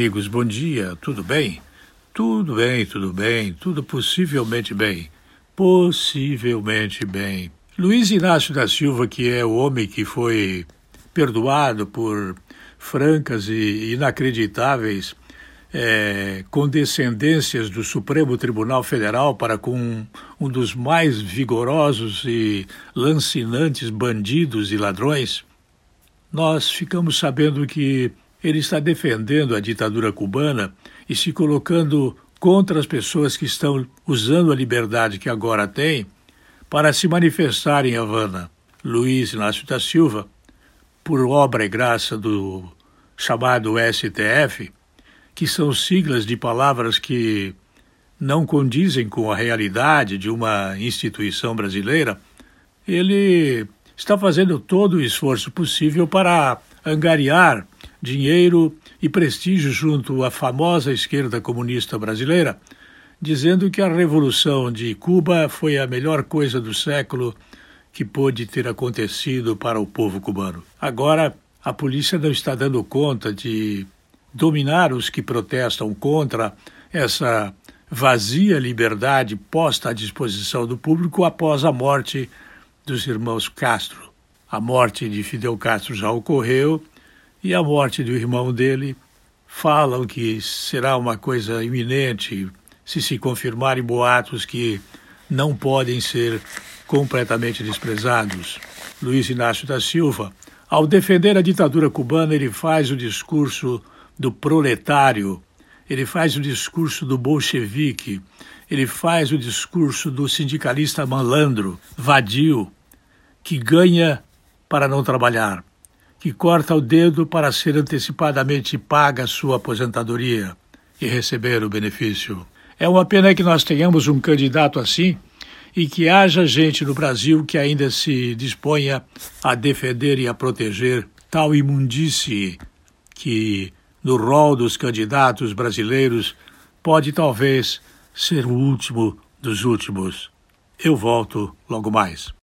Amigos, bom dia, tudo bem? Tudo bem, tudo bem, tudo possivelmente bem. Possivelmente bem. Luiz Inácio da Silva, que é o homem que foi perdoado por francas e inacreditáveis é, condescendências do Supremo Tribunal Federal para com um dos mais vigorosos e lancinantes bandidos e ladrões, nós ficamos sabendo que ele está defendendo a ditadura cubana e se colocando contra as pessoas que estão usando a liberdade que agora tem para se manifestar em Havana. Luiz Inácio da Silva, por obra e graça do chamado STF, que são siglas de palavras que não condizem com a realidade de uma instituição brasileira, ele está fazendo todo o esforço possível para angariar dinheiro e prestígio junto à famosa esquerda comunista brasileira, dizendo que a Revolução de Cuba foi a melhor coisa do século que pôde ter acontecido para o povo cubano. Agora, a polícia não está dando conta de dominar os que protestam contra essa vazia liberdade posta à disposição do público após a morte dos irmãos Castro. A morte de Fidel Castro já ocorreu e a morte do irmão dele. Falam que será uma coisa iminente se se confirmarem boatos que não podem ser completamente desprezados. Luiz Inácio da Silva, ao defender a ditadura cubana, ele faz o discurso do proletário, ele faz o discurso do bolchevique, ele faz o discurso do sindicalista malandro, vadio, que ganha para não trabalhar, que corta o dedo para ser antecipadamente paga sua aposentadoria e receber o benefício. É uma pena que nós tenhamos um candidato assim e que haja gente no Brasil que ainda se disponha a defender e a proteger tal imundície que, no rol dos candidatos brasileiros, pode talvez ser o último dos últimos. Eu volto logo mais.